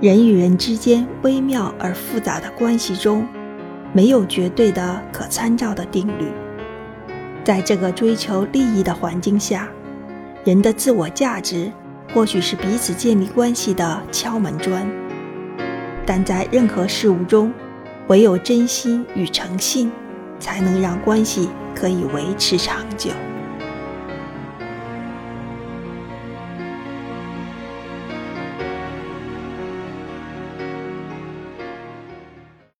人与人之间微妙而复杂的关系中没有绝对的可参照的定律。在这个追求利益的环境下人的自我价值或许是彼此建立关系的敲门砖。但在任何事物中唯有真心与诚信才能让关系可以维持长久。